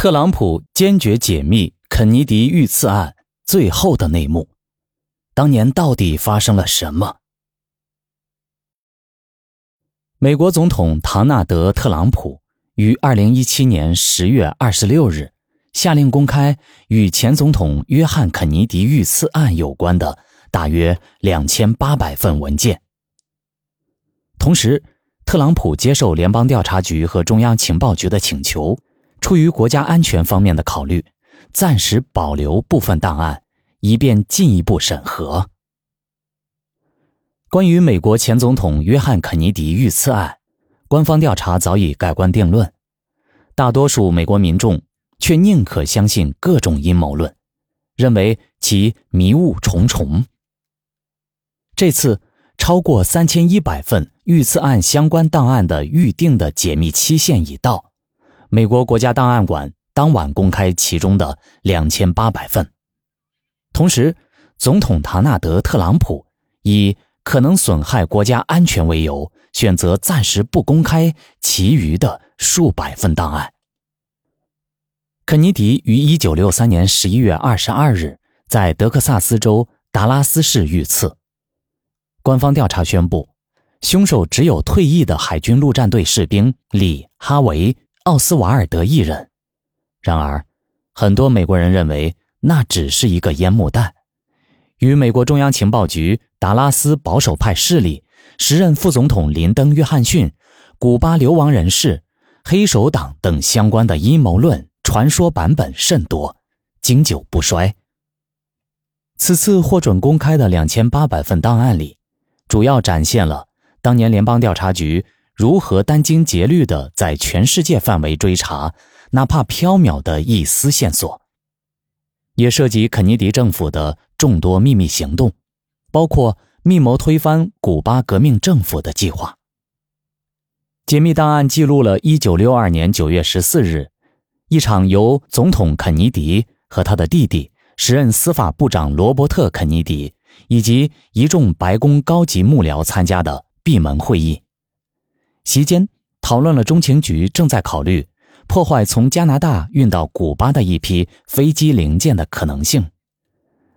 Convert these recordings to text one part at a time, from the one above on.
特朗普坚决解密肯尼迪遇刺案最后的内幕，当年到底发生了什么？美国总统唐纳德·特朗普于二零一七年十月二十六日下令公开与前总统约翰·肯尼迪遇刺案有关的大约两千八百份文件。同时，特朗普接受联邦调查局和中央情报局的请求。出于国家安全方面的考虑，暂时保留部分档案，以便进一步审核。关于美国前总统约翰·肯尼迪遇刺案，官方调查早已盖棺定论，大多数美国民众却宁可相信各种阴谋论，认为其迷雾重重。这次超过三千一百份遇刺案相关档案的预定的解密期限已到。美国国家档案馆当晚公开其中的两千八百份，同时，总统唐纳德·特朗普以可能损害国家安全为由，选择暂时不公开其余的数百份档案。肯尼迪于一九六三年十一月二十二日在德克萨斯州达拉斯市遇刺，官方调查宣布，凶手只有退役的海军陆战队士兵里哈维。奥斯瓦尔德一人，然而，很多美国人认为那只是一个烟幕弹。与美国中央情报局、达拉斯保守派势力、时任副总统林登·约翰逊、古巴流亡人士、黑手党等相关的阴谋论传说版本甚多，经久不衰。此次获准公开的两千八百份档案里，主要展现了当年联邦调查局。如何殚精竭虑地在全世界范围追查哪怕缥缈的一丝线索，也涉及肯尼迪政府的众多秘密行动，包括密谋推翻古巴革命政府的计划。解密档案记录了1962年9月14日，一场由总统肯尼迪和他的弟弟、时任司法部长罗伯特·肯尼迪以及一众白宫高级幕僚参加的闭门会议。席间讨论了中情局正在考虑破坏从加拿大运到古巴的一批飞机零件的可能性。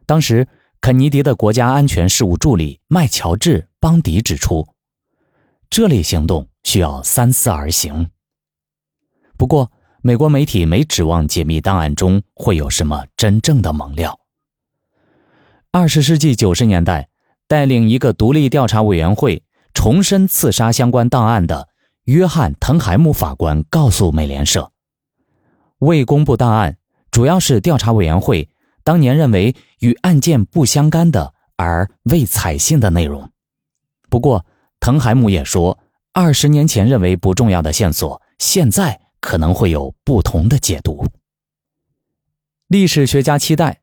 当时，肯尼迪的国家安全事务助理麦乔治·邦迪指出，这类行动需要三思而行。不过，美国媒体没指望解密档案中会有什么真正的猛料。二十世纪九十年代，带领一个独立调查委员会。重申刺杀相关档案的约翰·滕海姆法官告诉美联社：“未公布档案主要是调查委员会当年认为与案件不相干的而未采信的内容。不过，滕海姆也说，二十年前认为不重要的线索，现在可能会有不同的解读。历史学家期待。”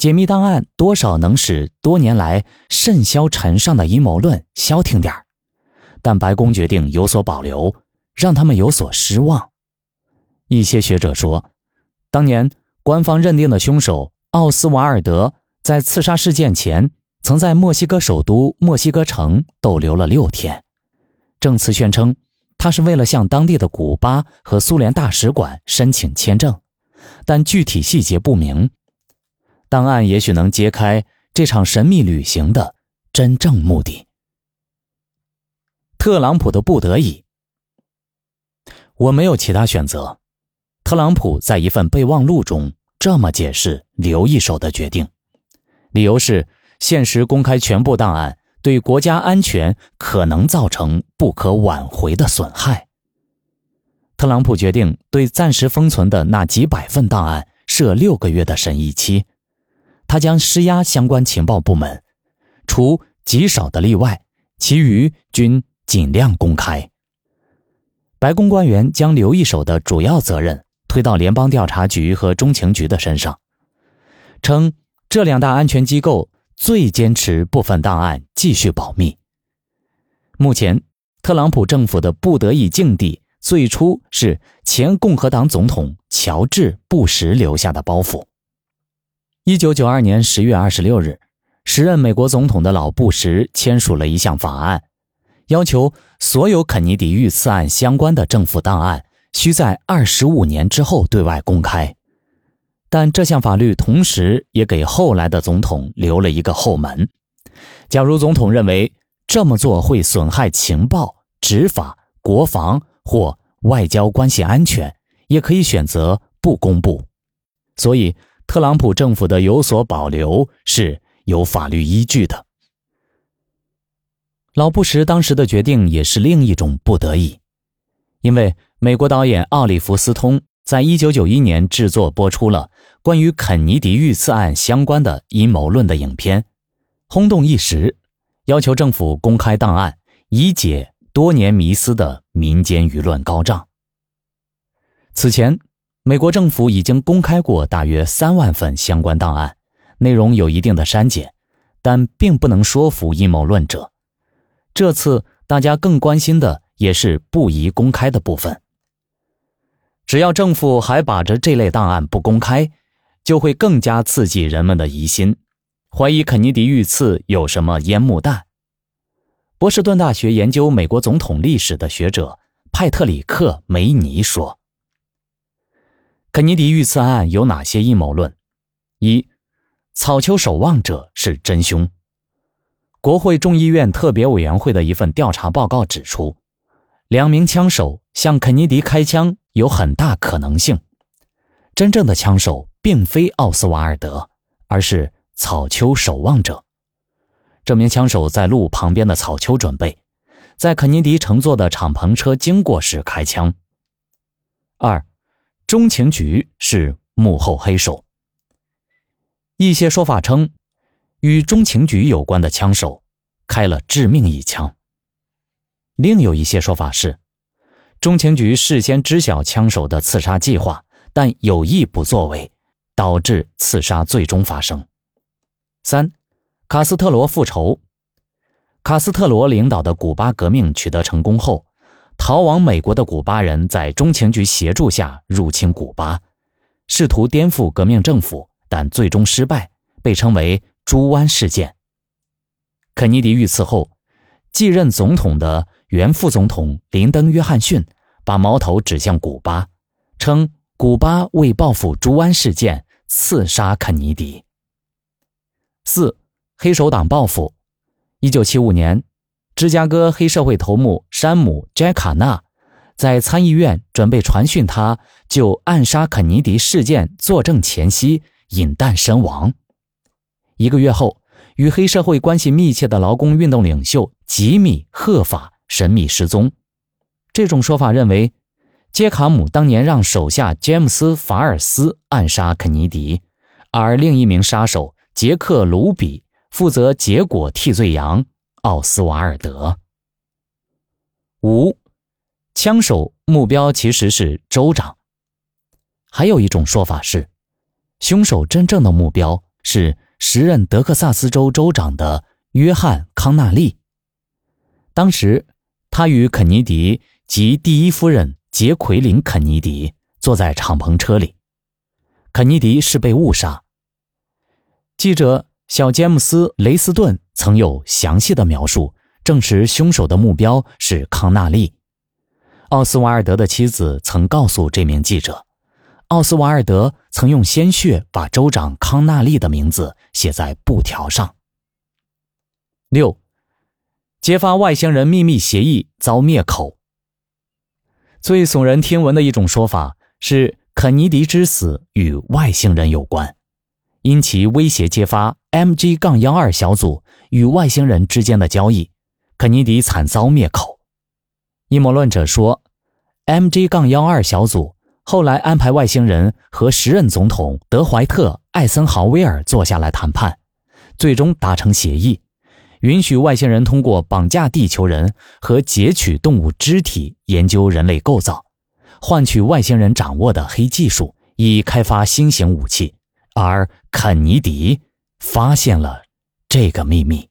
解密档案多少能使多年来甚嚣尘上的阴谋论消停点儿，但白宫决定有所保留，让他们有所失望。一些学者说，当年官方认定的凶手奥斯瓦尔德在刺杀事件前，曾在墨西哥首都墨西哥城逗留了六天，证词宣称他是为了向当地的古巴和苏联大使馆申请签证，但具体细节不明。档案也许能揭开这场神秘旅行的真正目的。特朗普的不得已，我没有其他选择。特朗普在一份备忘录中这么解释留一手的决定，理由是现实公开全部档案对国家安全可能造成不可挽回的损害。特朗普决定对暂时封存的那几百份档案设六个月的审议期。他将施压相关情报部门，除极少的例外，其余均尽量公开。白宫官员将留一手的主要责任推到联邦调查局和中情局的身上，称这两大安全机构最坚持部分档案继续保密。目前，特朗普政府的不得已境地，最初是前共和党总统乔治·布什留下的包袱。一九九二年十月二十六日，时任美国总统的老布什签署了一项法案，要求所有肯尼迪遇刺案相关的政府档案需在二十五年之后对外公开。但这项法律同时也给后来的总统留了一个后门：假如总统认为这么做会损害情报、执法、国防或外交关系安全，也可以选择不公布。所以，特朗普政府的有所保留是有法律依据的。老布什当时的决定也是另一种不得已，因为美国导演奥利弗·斯通在一九九一年制作播出了关于肯尼迪遇刺案相关的阴谋论的影片，轰动一时，要求政府公开档案，以解多年迷思的民间舆论高涨。此前，美国政府已经公开过大约三万份相关档案，内容有一定的删减，但并不能说服阴谋论者。这次大家更关心的也是不宜公开的部分。只要政府还把着这类档案不公开，就会更加刺激人们的疑心，怀疑肯尼迪遇刺有什么烟幕弹。波士顿大学研究美国总统历史的学者派特里克·梅尼说：“肯尼迪遇刺案有哪些阴谋论？一，草丘守望者是真凶。”国会众议院特别委员会的一份调查报告指出，两名枪手向肯尼迪开枪有很大可能性。真正的枪手并非奥斯瓦尔德，而是草丘守望者。这名枪手在路旁边的草丘准备，在肯尼迪乘坐的敞篷车经过时开枪。二，中情局是幕后黑手。一些说法称。与中情局有关的枪手开了致命一枪。另有一些说法是，中情局事先知晓枪手的刺杀计划，但有意不作为，导致刺杀最终发生。三，卡斯特罗复仇。卡斯特罗领导的古巴革命取得成功后，逃往美国的古巴人在中情局协助下入侵古巴，试图颠覆革命政府，但最终失败，被称为。猪湾事件。肯尼迪遇刺后，继任总统的原副总统林登·约翰逊把矛头指向古巴，称古巴为报复猪湾事件刺杀肯尼迪。四黑手党报复。一九七五年，芝加哥黑社会头目山姆·杰卡纳在参议院准备传讯他就暗杀肯尼迪事件作证前夕，引弹身亡。一个月后，与黑社会关系密切的劳工运动领袖吉米·赫法神秘失踪。这种说法认为，杰卡姆当年让手下詹姆斯·法尔斯暗杀肯尼迪，而另一名杀手杰克·卢比负责结果替罪羊奥斯瓦尔德。五，枪手目标其实是州长。还有一种说法是，凶手真正的目标是。时任德克萨斯州州长的约翰·康纳利，当时他与肯尼迪及第一夫人杰奎琳·肯尼迪坐在敞篷车里。肯尼迪是被误杀。记者小詹姆斯·雷斯顿曾有详细的描述，证实凶手的目标是康纳利。奥斯瓦尔德的妻子曾告诉这名记者。奥斯瓦尔德曾用鲜血把州长康纳利的名字写在布条上。六，揭发外星人秘密协议遭灭口。最耸人听闻的一种说法是，肯尼迪之死与外星人有关，因其威胁揭发 MG- 杠幺二小组与外星人之间的交易，肯尼迪惨遭灭口。阴谋论者说，MG- 杠幺二小组。后来安排外星人和时任总统德怀特·艾森豪威尔坐下来谈判，最终达成协议，允许外星人通过绑架地球人和截取动物肢体研究人类构造，换取外星人掌握的黑技术，以开发新型武器。而肯尼迪发现了这个秘密。